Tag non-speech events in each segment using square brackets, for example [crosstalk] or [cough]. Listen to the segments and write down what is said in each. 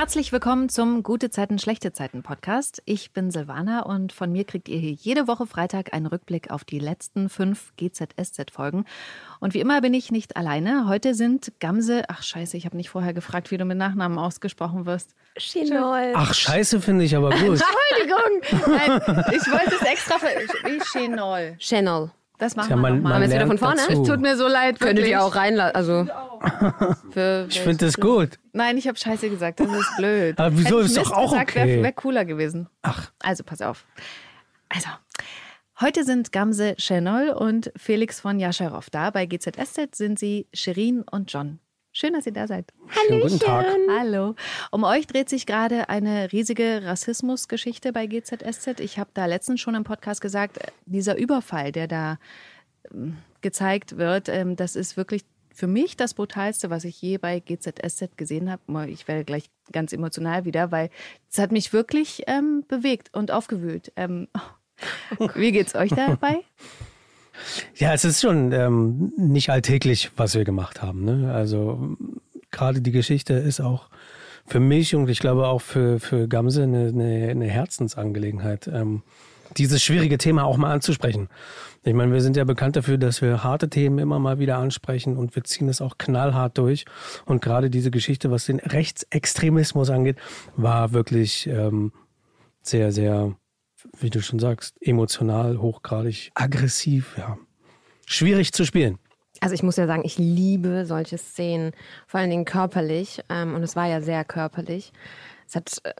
Herzlich willkommen zum Gute Zeiten, schlechte Zeiten Podcast. Ich bin Silvana und von mir kriegt ihr hier jede Woche Freitag einen Rückblick auf die letzten fünf GZSZ-Folgen. Und wie immer bin ich nicht alleine. Heute sind Gamse, ach scheiße, ich habe nicht vorher gefragt, wie du mit Nachnamen ausgesprochen wirst. Chinol. Ach, scheiße finde ich aber gut. Entschuldigung. Nein, ich wollte es extra für. Wie Chenol. Das machen Tja, wir man, nochmal. wir jetzt wieder von vorne? dazu. Es tut mir so leid. Könntet ihr auch reinlassen. Also, [laughs] für Ich finde das gut. Nein, ich habe Scheiße gesagt. Das ist blöd. Aber wieso? Hätte ich Ist doch auch gesagt, okay. Wäre wär cooler gewesen. Ach, Also, pass auf. Also, heute sind Gamse Chenol und Felix von Jascherow da. Bei GZSZ sind sie Shirin und John. Schön, dass ihr da seid. schönen guten Tag. Hallo. Um euch dreht sich gerade eine riesige Rassismusgeschichte bei GZSZ. Ich habe da letztens schon im Podcast gesagt, äh, dieser Überfall, der da ähm, gezeigt wird, ähm, das ist wirklich für mich das Brutalste, was ich je bei GZSZ gesehen habe. Ich werde gleich ganz emotional wieder, weil es hat mich wirklich ähm, bewegt und aufgewühlt. Ähm, [laughs] wie geht's euch dabei? [laughs] Ja, es ist schon ähm, nicht alltäglich, was wir gemacht haben. Ne? Also gerade die Geschichte ist auch für mich und ich glaube auch für, für Gamse eine, eine, eine Herzensangelegenheit, ähm, dieses schwierige Thema auch mal anzusprechen. Ich meine, wir sind ja bekannt dafür, dass wir harte Themen immer mal wieder ansprechen und wir ziehen es auch knallhart durch. Und gerade diese Geschichte, was den Rechtsextremismus angeht, war wirklich ähm, sehr, sehr, wie du schon sagst, emotional, hochgradig, aggressiv, ja. Schwierig zu spielen. also ich muss ja sagen, ich liebe solche Szenen, vor allen Dingen körperlich. Ähm, und es war ja sehr körperlich. Es hat äh,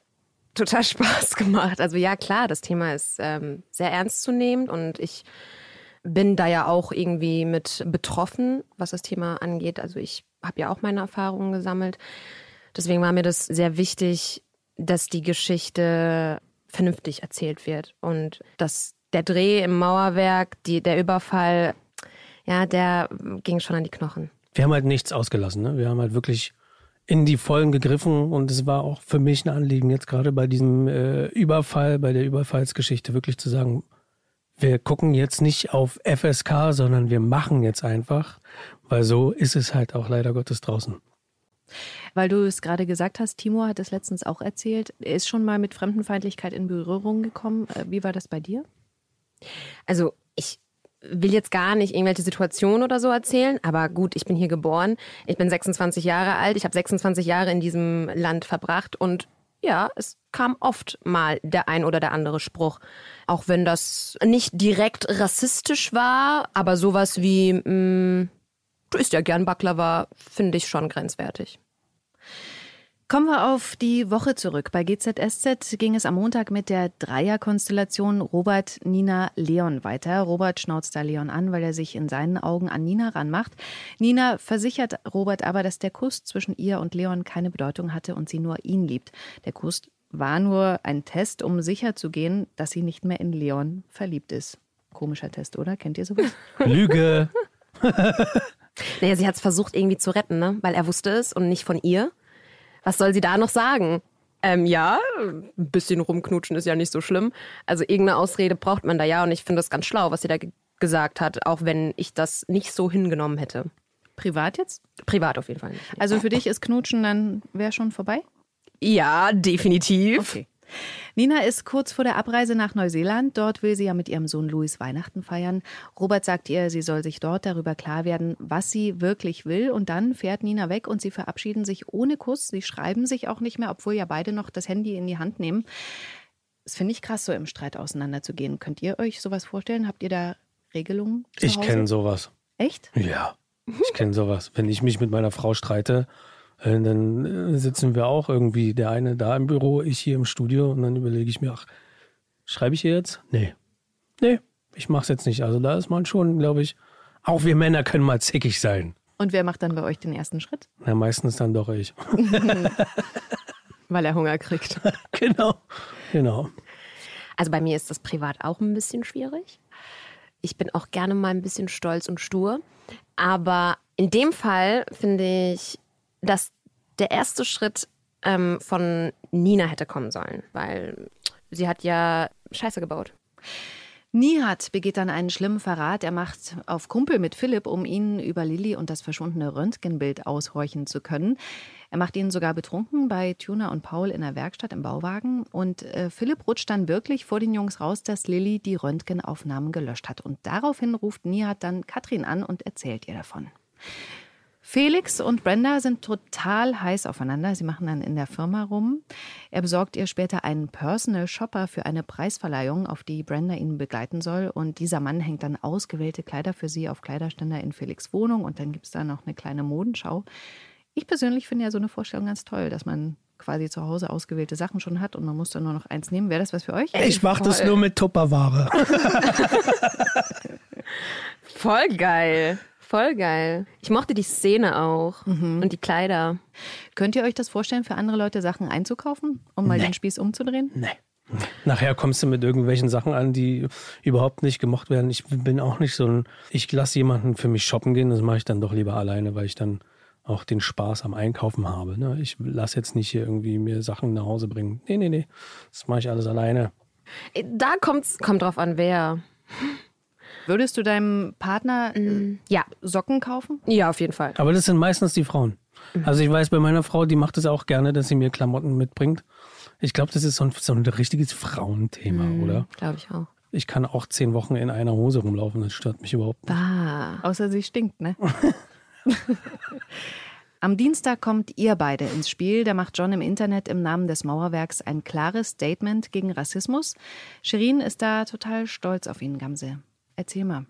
total [laughs] Spaß gemacht. Also ja, klar, das Thema ist ähm, sehr ernstzunehmend und ich bin da ja auch irgendwie mit betroffen, was das Thema angeht. Also ich habe ja auch meine Erfahrungen gesammelt. Deswegen war mir das sehr wichtig, dass die Geschichte vernünftig erzählt wird und dass der Dreh im Mauerwerk, die, der Überfall, ja, der ging schon an die Knochen. Wir haben halt nichts ausgelassen. Ne? Wir haben halt wirklich in die Vollen gegriffen und es war auch für mich ein Anliegen, jetzt gerade bei diesem äh, Überfall, bei der Überfallsgeschichte wirklich zu sagen, wir gucken jetzt nicht auf FSK, sondern wir machen jetzt einfach, weil so ist es halt auch leider Gottes draußen. Weil du es gerade gesagt hast, Timo hat es letztens auch erzählt. Er ist schon mal mit Fremdenfeindlichkeit in Berührung gekommen. Äh, Wie war das bei dir? Also ich will jetzt gar nicht irgendwelche Situationen oder so erzählen, aber gut, ich bin hier geboren, ich bin 26 Jahre alt, ich habe 26 Jahre in diesem Land verbracht und ja, es kam oft mal der ein oder der andere Spruch, auch wenn das nicht direkt rassistisch war, aber sowas wie mh, du isst ja gern Baklava, finde ich schon grenzwertig. Kommen wir auf die Woche zurück. Bei GZSZ ging es am Montag mit der Dreierkonstellation Robert, Nina, Leon weiter. Robert schnauzt da Leon an, weil er sich in seinen Augen an Nina ranmacht. Nina versichert Robert aber, dass der Kuss zwischen ihr und Leon keine Bedeutung hatte und sie nur ihn liebt. Der Kuss war nur ein Test, um sicher zu gehen, dass sie nicht mehr in Leon verliebt ist. Komischer Test, oder? Kennt ihr sowas? Lüge. [laughs] Naja, sie hat es versucht irgendwie zu retten, ne? weil er wusste es und nicht von ihr. Was soll sie da noch sagen? Ähm, ja, ein bisschen rumknutschen ist ja nicht so schlimm. Also irgendeine Ausrede braucht man da ja und ich finde das ganz schlau, was sie da ge gesagt hat, auch wenn ich das nicht so hingenommen hätte. Privat jetzt? Privat auf jeden Fall nicht. Also für dich ist Knutschen dann wäre schon vorbei? Ja, definitiv. Okay. Nina ist kurz vor der Abreise nach Neuseeland. Dort will sie ja mit ihrem Sohn Louis Weihnachten feiern. Robert sagt ihr, sie soll sich dort darüber klar werden, was sie wirklich will. Und dann fährt Nina weg und sie verabschieden sich ohne Kuss. Sie schreiben sich auch nicht mehr, obwohl ja beide noch das Handy in die Hand nehmen. Das finde ich krass, so im Streit auseinanderzugehen. Könnt ihr euch sowas vorstellen? Habt ihr da Regelungen? Zu Ich kenne sowas. Echt? Ja, ich kenne sowas. Wenn ich mich mit meiner Frau streite, dann äh, sitzen wir auch irgendwie, der eine da im Büro, ich hier im Studio und dann überlege ich mir, ach, schreibe ich ihr jetzt? Nee. Nee, ich mach's jetzt nicht. Also da ist man schon, glaube ich, auch wir Männer können mal zickig sein. Und wer macht dann bei euch den ersten Schritt? Na, meistens dann doch ich. [laughs] [laughs] Weil er Hunger kriegt. [laughs] genau. Genau. Also bei mir ist das privat auch ein bisschen schwierig. Ich bin auch gerne mal ein bisschen stolz und stur. Aber in dem Fall finde ich, dass der erste Schritt ähm, von Nina hätte kommen sollen, weil sie hat ja Scheiße gebaut. Nihat begeht dann einen schlimmen Verrat. Er macht auf Kumpel mit Philipp, um ihn über Lilly und das verschwundene Röntgenbild aushorchen zu können. Er macht ihn sogar betrunken bei Tuner und Paul in der Werkstatt im Bauwagen. Und äh, Philipp rutscht dann wirklich vor den Jungs raus, dass Lilly die Röntgenaufnahmen gelöscht hat. Und daraufhin ruft Nihat dann Katrin an und erzählt ihr davon. Felix und Brenda sind total heiß aufeinander. Sie machen dann in der Firma rum. Er besorgt ihr später einen Personal Shopper für eine Preisverleihung, auf die Brenda ihn begleiten soll. Und dieser Mann hängt dann ausgewählte Kleider für sie auf Kleiderständer in Felix Wohnung. Und dann gibt es da noch eine kleine Modenschau. Ich persönlich finde ja so eine Vorstellung ganz toll, dass man quasi zu Hause ausgewählte Sachen schon hat und man muss dann nur noch eins nehmen. Wäre das was für euch? Ich mache das nur mit Tupperware. [laughs] Voll geil. Voll geil. Ich mochte die Szene auch Mhm. und die Kleider. Könnt ihr euch das vorstellen, für andere Leute Sachen einzukaufen, um mal Nee. den Spieß umzudrehen? Nee. Nachher kommst du mit irgendwelchen Sachen an, die überhaupt nicht gemocht werden. Ich bin auch nicht so ein, ich lasse jemanden für mich shoppen gehen, das mache ich dann doch lieber alleine, weil ich dann auch den Spaß am Einkaufen habe. Ne? Ich lasse jetzt nicht hier irgendwie mir Sachen nach Hause bringen. Nee, nee, nee. Das mache ich alles alleine. Da kommt's, kommt drauf an, wer. Würdest du deinem Partner äh, Ja. Socken kaufen? Ja, auf jeden Fall. Aber das sind meistens die Frauen. Also ich weiß bei meiner Frau, die macht es auch gerne, dass sie mir Klamotten mitbringt. Ich glaube, das ist so ein, so ein richtiges Frauenthema, oder? Glaube ich auch. Ich kann auch zehn Wochen in einer Hose rumlaufen, das stört mich überhaupt nicht. Ah. Außer sie stinkt, ne? [laughs] [laughs] Am Dienstag kommt ihr beide ins Spiel. Da macht John im Internet im Namen des Mauerwerks ein klares Statement gegen Rassismus. Shirin ist da total stolz auf ihn, Gamse. Erzähl mal.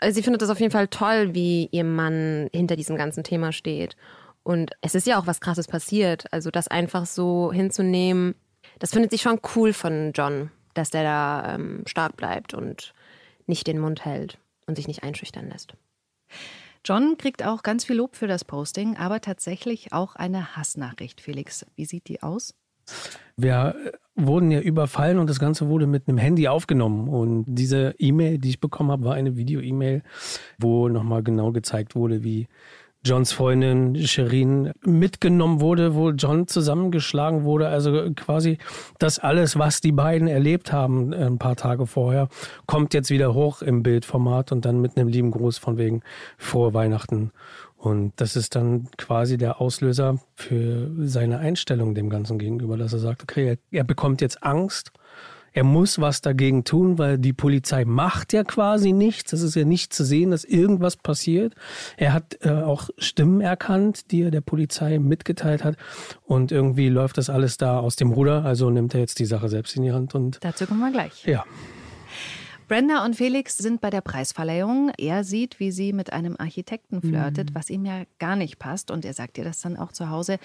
Also sie findet das auf jeden Fall toll, wie ihr Mann hinter diesem ganzen Thema steht. Und es ist ja auch was Krasses passiert. Also das einfach so hinzunehmen, das findet sie schon cool von John, dass der da ähm, stark bleibt und nicht den Mund hält und sich nicht einschüchtern lässt. John kriegt auch ganz viel Lob für das Posting, aber tatsächlich auch eine Hassnachricht. Felix, wie sieht die aus? Wir äh, wurden ja überfallen und das Ganze wurde mit einem Handy aufgenommen. Und diese E-Mail, die ich bekommen habe, war eine Video-E-Mail, wo nochmal genau gezeigt wurde, wie Johns Freundin Sherin mitgenommen wurde, wo John zusammengeschlagen wurde. Also quasi das alles, was die beiden erlebt haben äh, ein paar Tage vorher, kommt jetzt wieder hoch im Bildformat und dann mit einem lieben Gruß von wegen frohe Weihnachten. Und das ist dann quasi der Auslöser für seine Einstellung dem Ganzen gegenüber, dass er sagt, okay, er, er bekommt jetzt Angst. Er muss was dagegen tun, weil die Polizei macht ja quasi nichts. Es ist ja nicht zu sehen, dass irgendwas passiert. Er hat äh, auch Stimmen erkannt, die er der Polizei mitgeteilt hat. Und irgendwie läuft das alles da aus dem Ruder. Also nimmt er jetzt die Sache selbst in die Hand und Dazu kommen wir gleich. ja. Brenda und Felix sind bei der Preisverleihung. Er sieht, wie sie mit einem Architekten flirtet, was ihm ja gar nicht passt. Und er sagt ihr das dann auch zu Hause.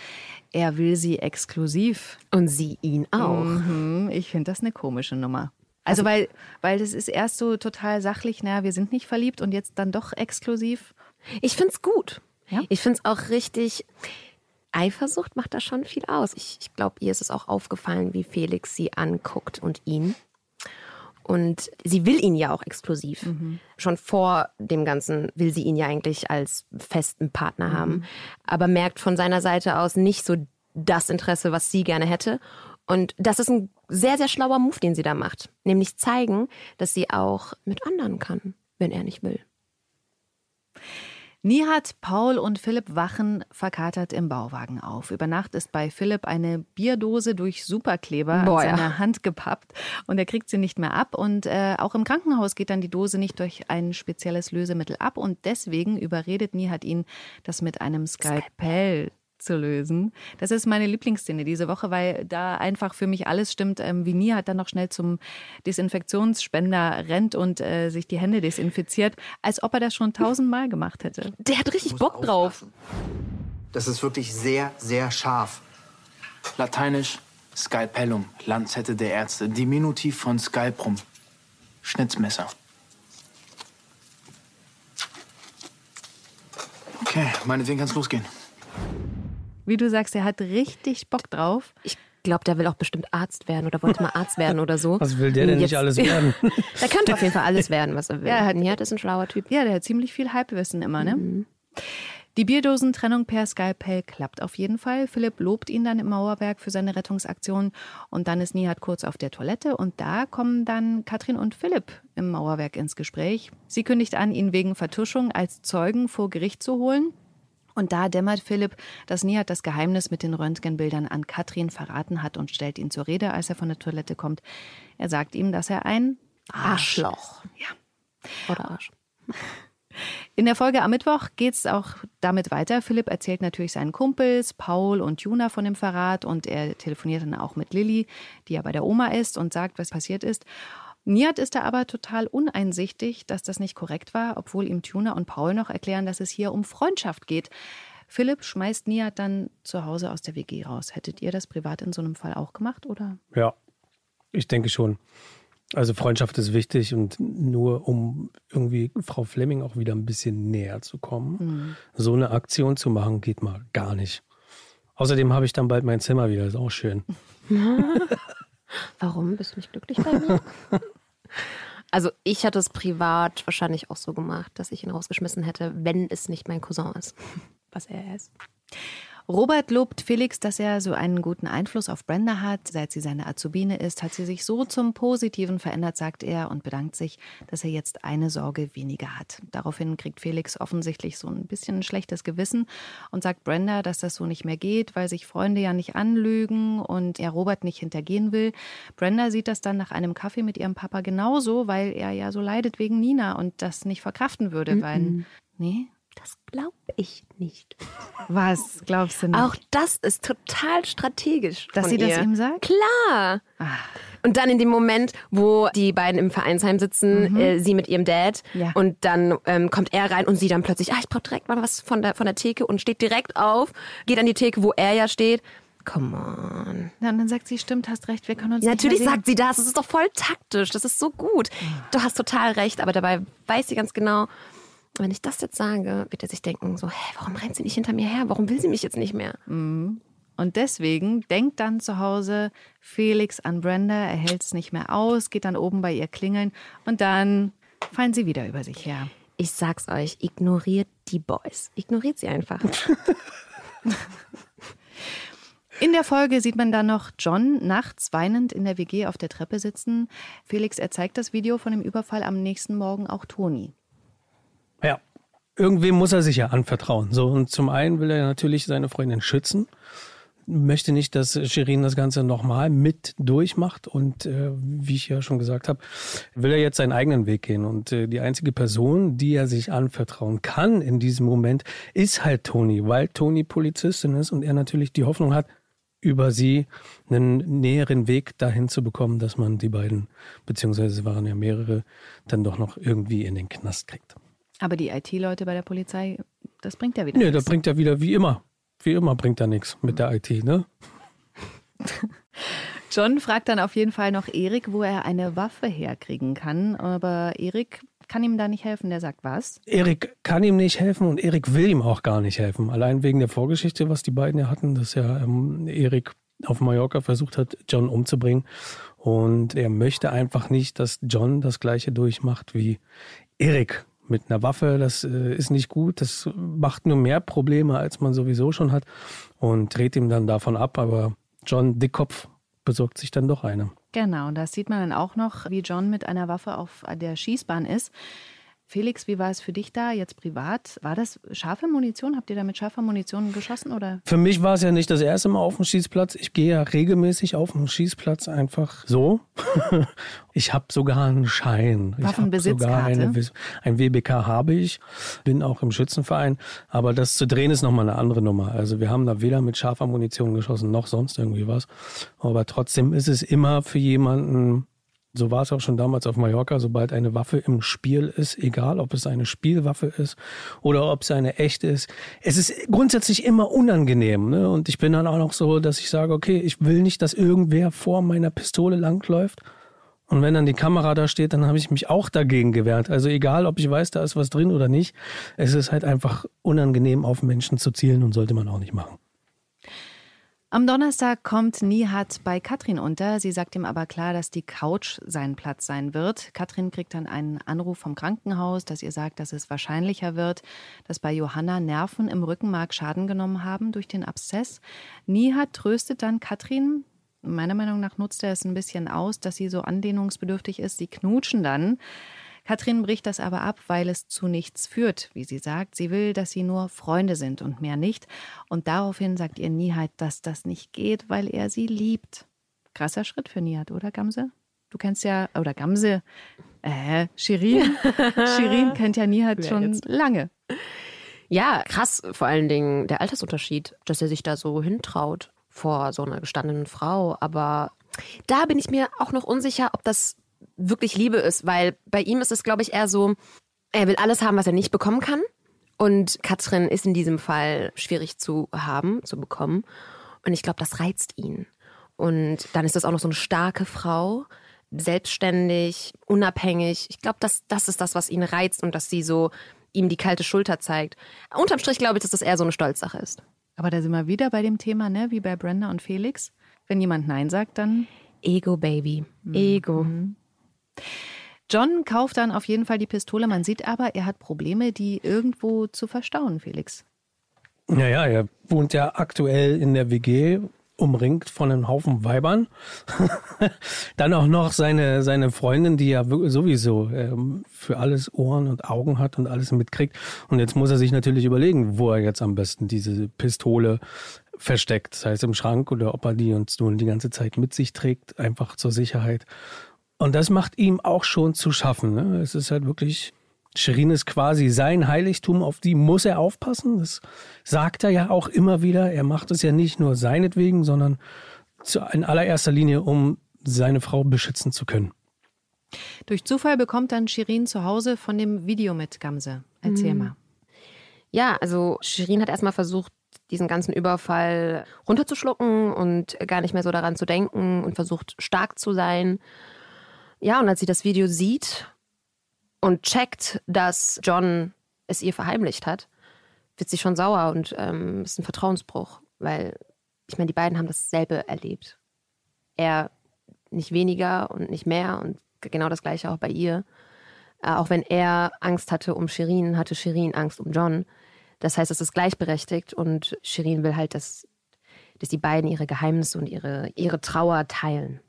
Er will sie exklusiv. Und sie ihn auch. Mhm, ich finde das eine komische Nummer. Also, weil, weil das ist erst so total sachlich, naja, wir sind nicht verliebt und jetzt dann doch exklusiv. Ich find's gut. Ja? Ich find's auch richtig. Eifersucht macht da schon viel aus. Ich, ich glaube, ihr ist es auch aufgefallen, wie Felix sie anguckt und ihn. Und sie will ihn ja auch exklusiv. Schon vor dem Ganzen will sie ihn ja eigentlich als festen Partner haben. Aber merkt von seiner Seite aus nicht so das Interesse, was sie gerne hätte. Und das ist ein sehr, sehr schlauer Move, den sie da macht. Nämlich zeigen, dass sie auch mit anderen kann, wenn er nicht will. Nihat, Paul und Philipp wachen verkatert im Bauwagen auf. Über Nacht ist bei Philipp eine Bierdose durch Superkleber Boah, an ja. seiner Hand gepappt und er kriegt sie nicht mehr ab. Und äh, auch im Krankenhaus geht dann die Dose nicht durch ein spezielles Lösemittel ab. Und deswegen überredet Nihat ihn, das mit einem Skalpell zu lösen. Das ist meine Lieblingsszene diese Woche, weil da einfach für mich alles stimmt. Ähm, wie Nihat dann noch schnell zum Desinfektionsspender rennt und äh, sich die Hände desinfiziert, als ob er das schon tausendmal gemacht hätte. Der hat richtig Bock drauf. Das ist wirklich sehr, sehr scharf. Lateinisch Scalpellum, Lanzette der Ärzte, Diminutiv von Scalprum, Schnitzmesser. Okay, meinetwegen kann's losgehen. Wie du sagst, er hat richtig Bock drauf. Ich glaube, der will auch bestimmt Arzt werden oder wollte mal Arzt werden oder so. [laughs] Was will der denn nicht alles [laughs] werden? Der könnte auf jeden Fall alles werden, was er will. Ja, er hat- Nihat ist ein schlauer Typ. Ja, der hat ziemlich viel Halbwissen immer, ne? Die Bierdosentrennung per Skalpell klappt auf jeden Fall. Philipp lobt ihn dann im Mauerwerk für seine Rettungsaktion und dann ist Nihat kurz auf der Toilette und da kommen dann Katrin und Philipp im Mauerwerk ins Gespräch. Sie kündigt an, ihn wegen Vertuschung als Zeugen vor Gericht zu holen. Und da dämmert Philipp, dass Nihat das Geheimnis mit den Röntgenbildern an Katrin verraten hat und stellt ihn zur Rede, als er von der Toilette kommt. Er sagt ihm, dass er ein Arschloch. Ja. Oder Arsch. In der Folge am Mittwoch geht es auch damit weiter. Philipp erzählt natürlich seinen Kumpels, Paul und Juna von dem Verrat und er telefoniert dann auch mit Lilly, die ja bei der Oma ist und sagt, was passiert ist. Nihat ist da aber total uneinsichtig, dass das nicht korrekt war, obwohl ihm Tuna und Paul noch erklären, dass es hier um Freundschaft geht. Philipp schmeißt Nihat dann zu Hause aus der WG raus. Hättet ihr das privat in so einem Fall auch gemacht, oder? Ja, ich denke schon. Also Freundschaft ist wichtig und nur um irgendwie Frau Fleming auch wieder ein bisschen näher zu kommen, mhm. so eine Aktion zu machen, geht mal gar nicht. Außerdem habe ich dann bald mein Zimmer wieder, ist auch schön. [laughs] Warum bist du nicht glücklich bei mir? [laughs] Also ich hatte es privat wahrscheinlich auch so gemacht, dass ich ihn rausgeschmissen hätte, wenn es nicht mein Cousin ist, was er ist. Robert lobt Felix, dass er so einen guten Einfluss auf Brenda hat. Seit sie seine Azubine ist, hat sie sich so zum Positiven verändert, sagt er, und bedankt sich, dass er jetzt eine Sorge weniger hat. Daraufhin kriegt Felix offensichtlich so ein bisschen ein schlechtes Gewissen und sagt Brenda, dass das so nicht mehr geht, weil sich Freunde ja nicht anlügen und er Robert nicht hintergehen will. Brenda sieht das dann nach einem Kaffee mit ihrem Papa genauso, weil er ja so leidet wegen Nina und das nicht verkraften würde, mm -mm. weil. Nee, das glaube ich nicht. Was glaubst du nicht? Auch das ist total strategisch. Dass sie ihr. das ihm sagt? Klar. Ach. Und dann in dem Moment, wo die beiden im Vereinsheim sitzen, mhm. äh, sie mit ihrem Dad, ja. und dann ähm, kommt er rein und sie dann plötzlich, ah, ich brauche direkt mal was von der, von der Theke und steht direkt auf, geht an die Theke, wo er ja steht. Come on. Ja, und dann sagt sie, stimmt, hast recht, wir können uns ja, Natürlich sagt sie das, das ist doch voll taktisch, das ist so gut. Du hast total recht, aber dabei weiß sie ganz genau, wenn ich das jetzt sage, wird er sich denken, so, hä, warum rennt sie nicht hinter mir her? Warum will sie mich jetzt nicht mehr? Mhm. Und deswegen denkt dann zu Hause Felix an Brenda, er hält es nicht mehr aus, geht dann oben bei ihr klingeln und dann fallen sie wieder über sich her. Ich sag's euch, ignoriert die Boys. Ignoriert sie einfach. [laughs] In der Folge sieht man dann noch John nachts weinend in der WG auf der Treppe sitzen. Felix, er zeigt das Video von dem Überfall am nächsten Morgen auch Toni. Ja, irgendwem muss er sich ja anvertrauen. So, und zum einen will er natürlich seine Freundin schützen, möchte nicht, dass Shirin das Ganze nochmal mit durchmacht. Und äh, wie ich ja schon gesagt habe, will er jetzt seinen eigenen Weg gehen. Und äh, die einzige Person, die er sich anvertrauen kann in diesem Moment, ist halt Toni, weil Toni Polizistin ist und er natürlich die Hoffnung hat, über sie einen näheren Weg dahin zu bekommen, dass man die beiden, beziehungsweise waren ja mehrere, dann doch noch irgendwie in den Knast kriegt. Aber die IT-Leute bei der Polizei, das bringt ja wieder nichts. Nee, das bringt ja wieder wie immer. Wie immer bringt da nichts mit der IT, ne? [laughs] John fragt dann auf jeden Fall noch Erik, wo er eine Waffe herkriegen kann. Aber Erik kann ihm da nicht helfen. Der sagt was? Erik kann ihm nicht helfen und Erik will ihm auch gar nicht helfen. Allein wegen der Vorgeschichte, was die beiden ja hatten, dass ja ähm, Erik auf Mallorca versucht hat, John umzubringen. Und er möchte einfach nicht, dass John das gleiche durchmacht wie Erik mit einer Waffe, das äh, ist nicht gut, das macht nur mehr Probleme, als man sowieso schon hat und dreht ihm dann davon ab, aber John Dickkopf besorgt sich dann doch eine. Genau, das sieht man dann auch noch, wie John mit einer Waffe auf der Schießbahn ist. Felix, wie war es für dich da jetzt privat? War das scharfe Munition? Habt ihr da mit scharfer Munition geschossen oder? Für mich war es ja nicht das erste Mal auf dem Schießplatz. Ich gehe ja regelmäßig auf dem Schießplatz einfach so. [laughs] ich habe sogar einen Schein. Waffenbesitzkarte? Ein WBK habe ich. Bin auch im Schützenverein. Aber das zu drehen ist nochmal eine andere Nummer. Also wir haben da weder mit scharfer Munition geschossen noch sonst irgendwie was. Aber trotzdem ist es immer für jemanden so war es auch schon damals auf Mallorca, sobald eine Waffe im Spiel ist, egal ob es eine Spielwaffe ist oder ob es eine echte ist. Es ist grundsätzlich immer unangenehm. Ne? Und ich bin dann auch noch so, dass ich sage, okay, ich will nicht, dass irgendwer vor meiner Pistole langläuft. Und wenn dann die Kamera da steht, dann habe ich mich auch dagegen gewehrt. Also egal, ob ich weiß, da ist was drin oder nicht. Es ist halt einfach unangenehm, auf Menschen zu zielen und sollte man auch nicht machen. Am Donnerstag kommt Nihat bei Katrin unter. Sie sagt ihm aber klar, dass die Couch sein Platz sein wird. Katrin kriegt dann einen Anruf vom Krankenhaus, das ihr sagt, dass es wahrscheinlicher wird, dass bei Johanna Nerven im Rückenmark Schaden genommen haben durch den Abszess. Nihat tröstet dann Katrin. Meiner Meinung nach nutzt er es ein bisschen aus, dass sie so anlehnungsbedürftig ist. Sie knutschen dann. Katrin bricht das aber ab, weil es zu nichts führt, wie sie sagt. Sie will, dass sie nur Freunde sind und mehr nicht. Und daraufhin sagt ihr Nihat, dass das nicht geht, weil er sie liebt. Krasser Schritt für Nihat, oder Gamse? Du kennst ja, oder Gamse, äh, Shirin. [laughs] Shirin kennt ja Nihat schon lange. Ja, krass, vor allen Dingen der Altersunterschied, dass er sich da so hintraut vor so einer gestandenen Frau. Aber da bin ich mir auch noch unsicher, ob das wirklich Liebe ist, weil bei ihm ist es, glaube ich, eher so, er will alles haben, was er nicht bekommen kann. Und Katrin ist in diesem Fall schwierig zu haben, zu bekommen. Und ich glaube, das reizt ihn. Und dann ist das auch noch so eine starke Frau, selbstständig, unabhängig. Ich glaube, das, das ist das, was ihn reizt und dass sie so ihm die kalte Schulter zeigt. Unterm Strich glaube ich, dass das eher so eine Stolzsache ist. Aber da sind wir wieder bei dem Thema, ne, wie bei Brenda und Felix. Wenn jemand Nein sagt, dann. Ego, Baby. Ego. Mhm. John kauft dann auf jeden Fall die Pistole. Man sieht aber, er hat Probleme, die irgendwo zu verstauen, Felix. Naja, er wohnt ja aktuell in der WG, umringt von einem Haufen Weibern. [laughs] Dann auch noch seine, seine Freundin, die ja sowieso ähm, für alles Ohren und Augen hat und alles mitkriegt. Und jetzt muss er sich natürlich überlegen, wo er jetzt am besten diese Pistole versteckt, sei es im Schrank oder ob er die uns nun die ganze Zeit mit sich trägt, einfach zur Sicherheit. Und das macht ihm auch schon zu schaffen. Ne? Es ist halt wirklich, Shirin ist quasi sein Heiligtum, auf die muss er aufpassen. Das sagt er ja auch immer wieder. Er macht es ja nicht nur seinetwegen, sondern in allererster Linie, um seine Frau beschützen zu können. Durch Zufall bekommt dann Shirin zu Hause von dem Video mit Gamse. Erzähl mhm. mal. Ja, also Shirin hat erstmal versucht, diesen ganzen Überfall runterzuschlucken und gar nicht mehr so daran zu denken und versucht stark zu sein. Ja, und als sie das Video sieht und checkt, dass John es ihr verheimlicht hat, wird sie schon sauer und ähm, ist ein Vertrauensbruch, weil ich meine, die beiden haben dasselbe erlebt. Er nicht weniger und nicht mehr und genau das gleiche auch bei ihr. Äh, auch wenn er Angst hatte um Shirin, hatte Shirin Angst um John. Das heißt, es ist gleichberechtigt und Shirin will halt, dass, dass die beiden ihre Geheimnisse und ihre, ihre Trauer teilen.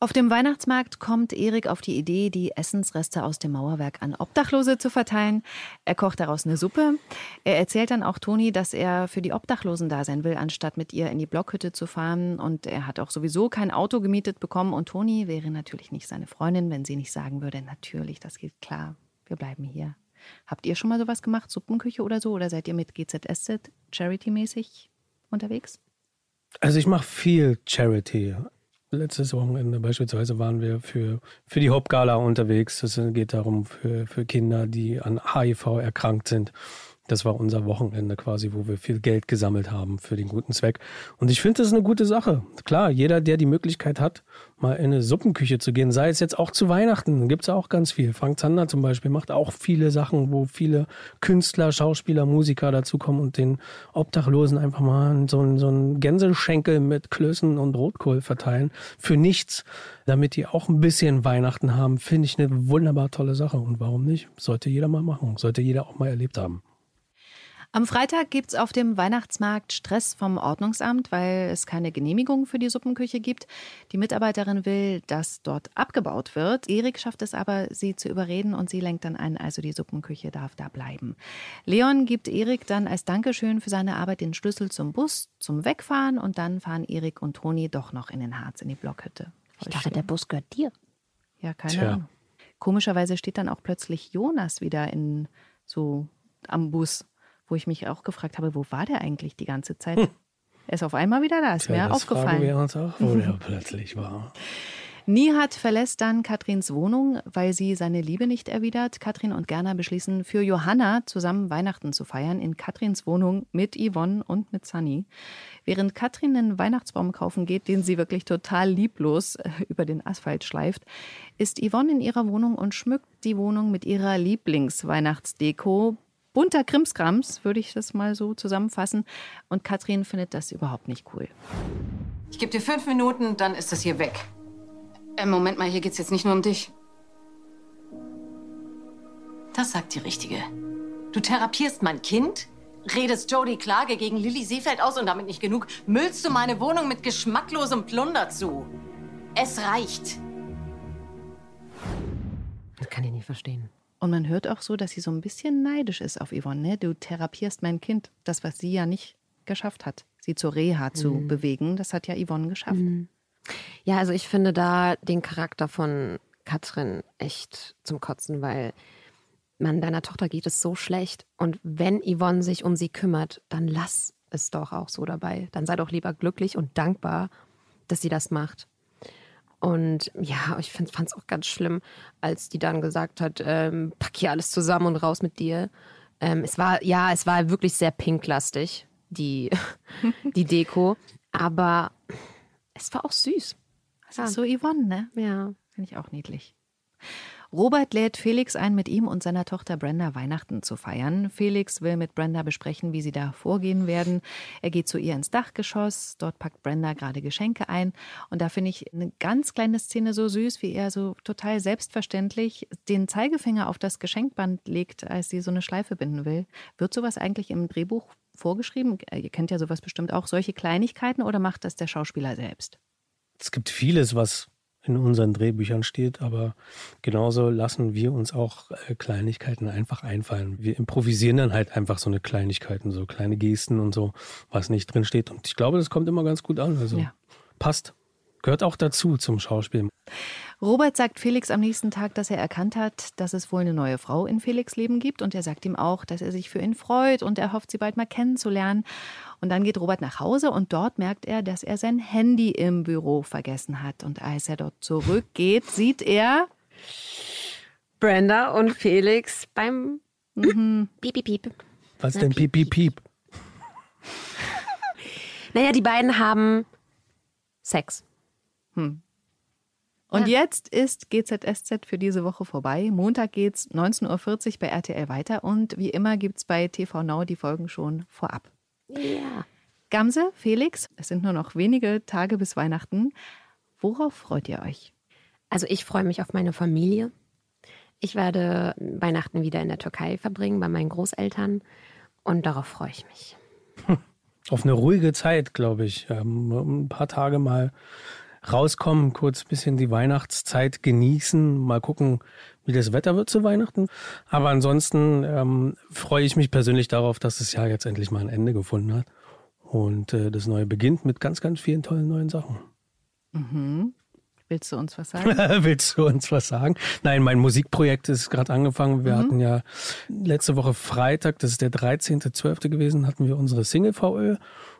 Auf dem Weihnachtsmarkt kommt Erik auf die Idee, die Essensreste aus dem Mauerwerk an Obdachlose zu verteilen. Er kocht daraus eine Suppe. Er erzählt dann auch Toni, dass er für die Obdachlosen da sein will, anstatt mit ihr in die Blockhütte zu fahren. Und er hat auch sowieso kein Auto gemietet bekommen. Und Toni wäre natürlich nicht seine Freundin, wenn sie nicht sagen würde, natürlich, das geht klar, wir bleiben hier. Habt ihr schon mal sowas gemacht, Suppenküche oder so? Oder seid ihr mit GZSZ Charity-mäßig unterwegs? Also ich mache viel Charity. Letztes Wochenende beispielsweise waren wir für, für die Hauptgala unterwegs. Es geht darum, für, für Kinder, die an HIV erkrankt sind. Das war unser Wochenende quasi, wo wir viel Geld gesammelt haben für den guten Zweck. Und ich finde, das ist eine gute Sache. Klar, jeder, der die Möglichkeit hat, mal in eine Suppenküche zu gehen, sei es jetzt auch zu Weihnachten, gibt es auch ganz viel. Frank Zander zum Beispiel macht auch viele Sachen, wo viele Künstler, Schauspieler, Musiker dazukommen und den Obdachlosen einfach mal so, einen, so einen Gänseschenkel mit Klößen und Rotkohl verteilen. Für nichts, damit die auch ein bisschen Weihnachten haben, finde ich eine wunderbar tolle Sache. Und warum nicht? Sollte jeder mal machen. Sollte jeder auch mal erlebt haben. Am Freitag gibt es auf dem Weihnachtsmarkt Stress vom Ordnungsamt, weil es keine Genehmigung für die Suppenküche gibt. Die Mitarbeiterin will, dass dort abgebaut wird. Erik schafft es aber, sie zu überreden und sie lenkt dann ein, also die Suppenküche darf da bleiben. Leon gibt Erik dann als Dankeschön für seine Arbeit den Schlüssel zum Bus zum Wegfahren und dann fahren Erik und Toni doch noch in den Harz in die Blockhütte. Voll ich dachte, schön. der Bus gehört dir. Ja, keine Tja. Ahnung. Komischerweise steht dann auch plötzlich Jonas wieder in so am Bus wo ich mich auch gefragt habe, wo war der eigentlich die ganze Zeit? Hm. Er ist auf einmal wieder da, ist Tja, mir das aufgefallen. Fragen wir uns auch, wo der [laughs] plötzlich war. Nihat verlässt dann Katrins Wohnung, weil sie seine Liebe nicht erwidert. Katrin und Gerner beschließen, für Johanna zusammen Weihnachten zu feiern in Katrins Wohnung mit Yvonne und mit Sunny. Während Katrin einen Weihnachtsbaum kaufen geht, den sie wirklich total lieblos äh, über den Asphalt schleift, ist Yvonne in ihrer Wohnung und schmückt die Wohnung mit ihrer Lieblingsweihnachtsdeko, bunter Krimskrams, würde ich das mal so zusammenfassen. Und Katrin findet das überhaupt nicht cool. Ich gebe dir fünf Minuten, dann ist das hier weg. Äh, Moment mal, hier geht's jetzt nicht nur um dich. Das sagt die Richtige. Du therapierst mein Kind, redest Jodie Klage gegen Lilly Seefeld aus und damit nicht genug, müllst du meine Wohnung mit geschmacklosem Plunder zu. Es reicht. Das kann ich nicht verstehen. Und man hört auch so, dass sie so ein bisschen neidisch ist auf Yvonne. Ne? Du therapierst mein Kind. Das, was sie ja nicht geschafft hat, sie zur Reha zu Mhm. bewegen, das hat ja Yvonne geschafft. Ja, also ich finde da den Charakter von Katrin echt zum Kotzen, weil man deiner Tochter geht es so schlecht und wenn Yvonne sich um sie kümmert, dann lass es doch auch so dabei. Dann sei doch lieber glücklich und dankbar, dass sie das macht. Und ja, ich fand es auch ganz schlimm, als die dann gesagt hat, ähm, pack hier alles zusammen und raus mit dir. Ähm, es war, ja, es war wirklich sehr pinklastig, die, [laughs] die Deko. Aber es war auch süß. Das ist so Yvonne, ne? Ja. Finde ich auch niedlich. Robert lädt Felix ein, mit ihm und seiner Tochter Brenda Weihnachten zu feiern. Felix will mit Brenda besprechen, wie sie da vorgehen werden. Er geht zu ihr ins Dachgeschoss. Dort packt Brenda gerade Geschenke ein. Und da finde ich eine ganz kleine Szene so süß, wie er so total selbstverständlich den Zeigefinger auf das Geschenkband legt, als sie so eine Schleife binden will. Wird sowas eigentlich im Drehbuch vorgeschrieben? Ihr kennt ja sowas bestimmt auch. Solche Kleinigkeiten oder macht das der Schauspieler selbst? Es gibt vieles, was in unseren Drehbüchern steht, aber genauso lassen wir uns auch äh, Kleinigkeiten einfach einfallen. Wir improvisieren dann halt einfach so eine Kleinigkeiten, so kleine Gesten und so, was nicht drin steht. Und ich glaube, das kommt immer ganz gut an. Also Ja. passt. Gehört auch dazu zum Schauspiel. Robert sagt Felix am nächsten Tag, dass er erkannt hat, dass es wohl eine neue Frau in Felix Leben gibt. Und er sagt ihm auch, dass er sich für ihn freut und er hofft, sie bald mal kennenzulernen. Und dann geht Robert nach Hause und dort merkt er, dass er sein Handy im Büro vergessen hat. Und als er dort zurückgeht, sieht er, Brenda und Felix beim Mhm. Piep, piep, piep. Was denn piep, piep, piep? Naja, die beiden haben Sex. Und jetzt ist GZSZ für diese Woche vorbei. Montag geht's 19.40 Uhr bei RTL weiter und wie immer gibt's bei TV Now die Folgen schon vorab. Ja. Gamse, Felix, es sind nur noch wenige Tage bis Weihnachten. Worauf freut ihr euch? Also ich freue mich auf meine Familie. Ich werde Weihnachten wieder in der Türkei verbringen, bei meinen Großeltern. Und darauf freue ich mich. Auf eine ruhige Zeit, glaube ich. Ähm, ein paar Tage mal rauskommen, kurz ein bisschen die Weihnachtszeit genießen, mal gucken, wie das Wetter wird zu Weihnachten. Aber ansonsten ähm, freue ich mich persönlich darauf, dass das Jahr jetzt endlich mal ein Ende gefunden hat. Und äh, das Neue beginnt mit ganz, ganz vielen tollen neuen Sachen. Willst du uns was sagen? [laughs] Willst du uns was sagen? Nein, mein Musikprojekt ist gerade angefangen. Wir hatten ja letzte Woche Freitag, das ist der 13.12. gewesen, hatten wir unsere Single VÖ.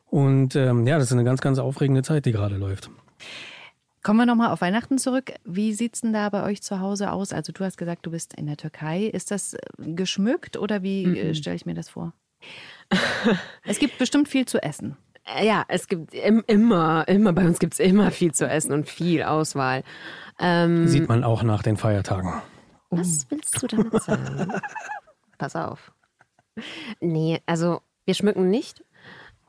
Und ähm, ja, das ist eine ganz, ganz aufregende Zeit, die gerade läuft. Kommen wir nochmal auf Weihnachten zurück. Wie sieht's denn da bei euch zu Hause aus? Also du hast gesagt, du bist in der Türkei. Ist das äh, geschmückt oder wie äh, stelle ich mir das vor? [laughs] es gibt bestimmt viel zu essen. Äh, Ja, es gibt im, immer, immer, bei uns gibt es immer viel zu essen und viel Auswahl. Ähm, Sieht man auch nach den Feiertagen. was willst du damit sagen? [laughs] Pass auf. Nee, also wir schmücken nicht.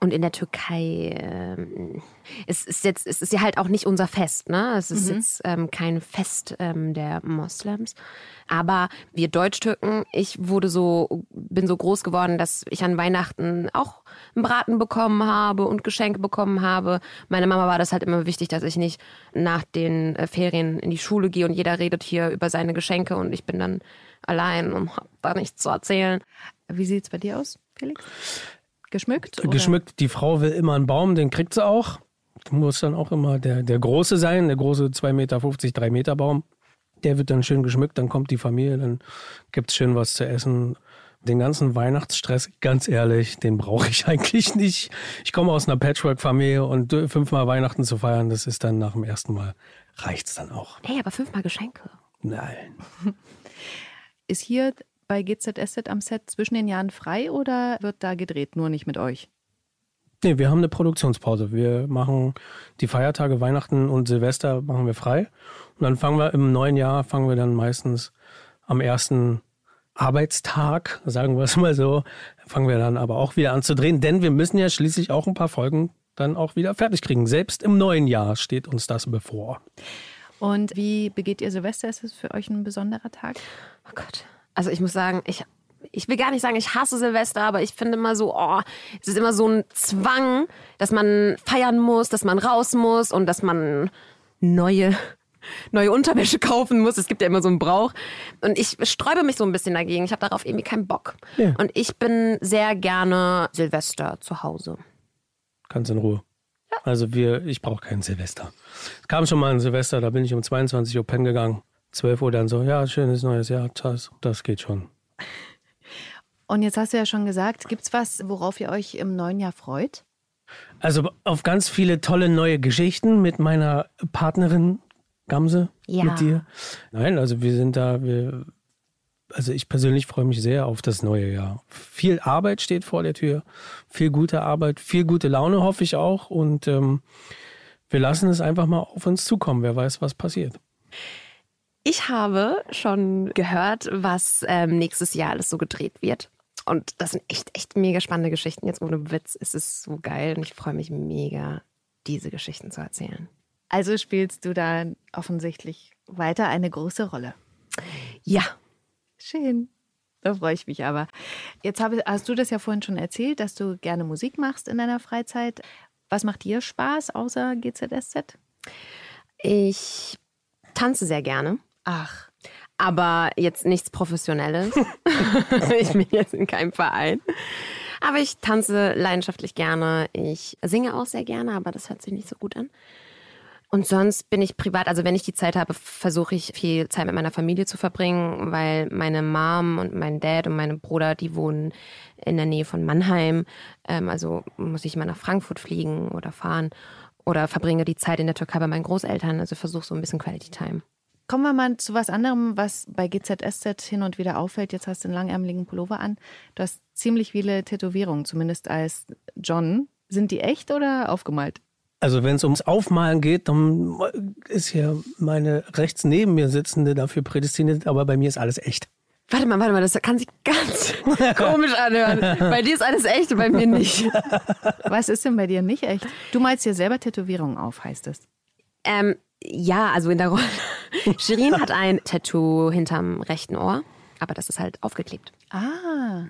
Und in der Türkei ähm, es ist jetzt, es ist ja halt auch nicht unser Fest, ne? Es ist jetzt ähm, kein Fest ähm, der Moslems. Aber wir Deutsch-Türken, ich wurde so, bin so groß geworden, dass ich an Weihnachten auch einen Braten bekommen habe und Geschenke bekommen habe. Meiner Mama war das halt immer wichtig, dass ich nicht nach den äh, Ferien in die Schule gehe und jeder redet hier über seine Geschenke und ich bin dann allein und hab da nichts zu erzählen. Wie sieht's bei dir aus, Felix? Geschmückt? Oder? Geschmückt, die Frau will immer einen Baum, den kriegt sie auch. Muss dann auch immer der, der große sein, der große 2,50 Meter, 3 Meter Baum. Der wird dann schön geschmückt, dann kommt die Familie, dann gibt's schön was zu essen. Den ganzen Weihnachtsstress, ganz ehrlich, den brauche ich [laughs] eigentlich nicht. Ich komme aus einer Patchwork-Familie und fünfmal Weihnachten zu feiern, das ist dann nach dem ersten Mal, reicht's dann auch. Hey, aber fünfmal Geschenke. Nein. [laughs] Ist hier bei GZSZ am Set zwischen den Jahren frei oder wird da gedreht, nur nicht mit euch? Nee, wir haben eine Produktionspause. Wir machen die Feiertage Weihnachten und Silvester machen wir frei. Und dann fangen wir im neuen Jahr, fangen wir dann meistens am ersten Arbeitstag, sagen wir es mal so, fangen wir dann aber auch wieder an zu drehen, denn wir müssen ja schließlich auch ein paar Folgen dann auch wieder fertig kriegen. Selbst im neuen Jahr steht uns das bevor. Und wie begeht ihr Silvester? Ist es für euch ein besonderer Tag? Oh Gott. Also ich muss sagen, ich, ich will gar nicht sagen, ich hasse Silvester, aber ich finde immer so, oh, es ist immer so ein Zwang, dass man feiern muss, dass man raus muss und dass man neue neue Unterwäsche [laughs] kaufen muss. Es gibt ja immer so einen Brauch. Und ich sträube mich so ein bisschen dagegen. Ich habe darauf irgendwie keinen Bock. Ja. Und ich bin sehr gerne Silvester zu Hause. Ganz in Ruhe. Also wir, ich brauche keinen Silvester. Es kam schon mal ein Silvester, da bin ich um 22 Uhr pennen gegangen. 12 Uhr dann so, ja, schönes neues Jahr, das, das geht schon. Und jetzt hast du ja schon gesagt, gibt's was, worauf ihr euch im neuen Jahr freut? Also auf ganz viele tolle neue Geschichten mit meiner Partnerin Gamse, Ja. mit dir. Nein, also wir sind da, wir, also ich persönlich freue mich sehr auf das neue Jahr. Viel Arbeit steht vor der Tür, viel gute Arbeit, viel gute Laune hoffe ich auch und ähm, wir lassen es einfach mal auf uns zukommen. Wer weiß, was passiert. Ich habe schon gehört, was ähm, nächstes Jahr alles so gedreht wird. Und das sind echt, echt mega spannende Geschichten. Jetzt ohne Witz. Es ist so geil und ich freue mich mega, diese Geschichten zu erzählen. Also spielst du da offensichtlich weiter eine große Rolle. Ja, Schön. Da freue ich mich aber. Jetzt habe, hast du das ja vorhin schon erzählt, dass du gerne Musik machst in deiner Freizeit. Was macht dir Spaß außer GZSZ? ich tanze sehr gerne. Ach, aber jetzt nichts Professionelles. [laughs] ich bin jetzt in keinem Verein. Aber ich tanze leidenschaftlich gerne. Ich singe auch sehr gerne, aber das hört sich nicht so gut an. Und sonst bin ich privat, also wenn ich die Zeit habe, versuche ich viel Zeit mit meiner Familie zu verbringen, weil meine Mom und mein Dad und mein Bruder, die wohnen in der Nähe von Mannheim. Ähm, also muss ich mal nach Frankfurt fliegen oder fahren oder verbringe die Zeit in der Türkei bei meinen Großeltern. Also versuche so ein bisschen Quality Time. Kommen wir mal zu was anderem, was bei GZSZ hin und wieder auffällt. Jetzt hast du einen langärmeligen Pullover an. Du hast ziemlich viele Tätowierungen, zumindest als John. Sind die echt oder aufgemalt? Also wenn es ums Aufmalen geht, dann ist ja meine rechts neben mir sitzende dafür prädestiniert, aber bei mir ist alles echt. Warte mal, warte mal, das kann sich ganz [laughs] komisch anhören. Bei dir ist alles echt und bei mir nicht. Was ist denn bei dir nicht echt? Du malst dir selber Tätowierungen auf, heißt es. Ähm, ja, also in der Rolle. [laughs] Shirin hat ein Tattoo hinterm rechten Ohr, aber das ist halt aufgeklebt. Ah,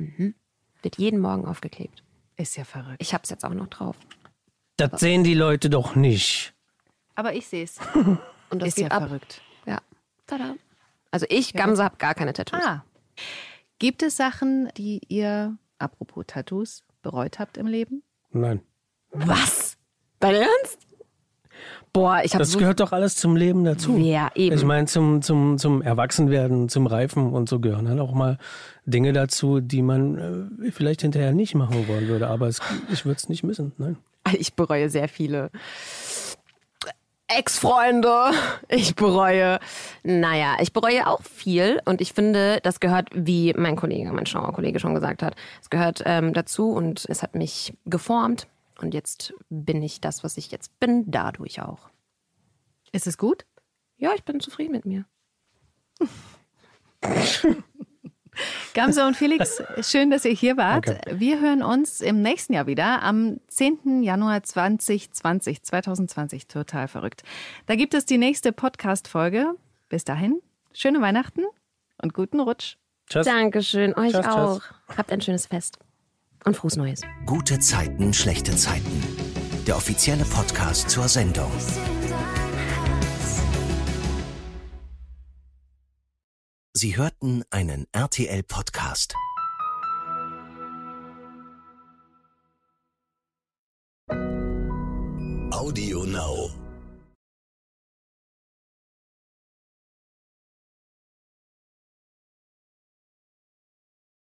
Wird jeden Morgen aufgeklebt. ist ja verrückt. Ich hab's jetzt auch noch drauf. Das sehen die Leute doch nicht. Aber ich sehe es. [laughs] Und das Ist geht ja ab. verrückt. Ja. Tada. Also ich, Gamse, hab gar keine Tattoos. Ah. Gibt es Sachen, die ihr, apropos Tattoos, bereut habt im Leben? Nein. Was? Dein Ernst? Boah, ich habe Das so gehört doch alles zum Leben dazu. Ja, eben. Ich meine, zum, zum, zum Erwachsenwerden, zum Reifen und so gehören dann auch mal Dinge dazu, die man äh, vielleicht hinterher nicht machen wollen würde. Aber es, ich würde es nicht missen. Nein. Ich bereue sehr viele Ex-Freunde. Ich bereue, naja, ich bereue auch viel und ich finde, das gehört, wie mein Kollege, mein Schauerkollege schon gesagt hat, es gehört ähm, dazu und es hat mich geformt und jetzt bin ich das, was ich jetzt bin, dadurch auch. Ist es gut? Ja, ich bin zufrieden mit mir. [laughs] Gamse und Felix, schön, dass ihr hier wart. Danke. Wir hören uns im nächsten Jahr wieder, am 10. Januar 2020, 2020. Total verrückt. Da gibt es die nächste Podcast-Folge. Bis dahin, schöne Weihnachten und guten Rutsch. Tschüss. Dankeschön, euch Tschüss, tschüss. auch. Habt ein schönes Fest und frohes Neues. Gute Zeiten, schlechte Zeiten. Der offizielle Podcast zur Sendung. Sie hörten einen RTL-Podcast. Audio Now.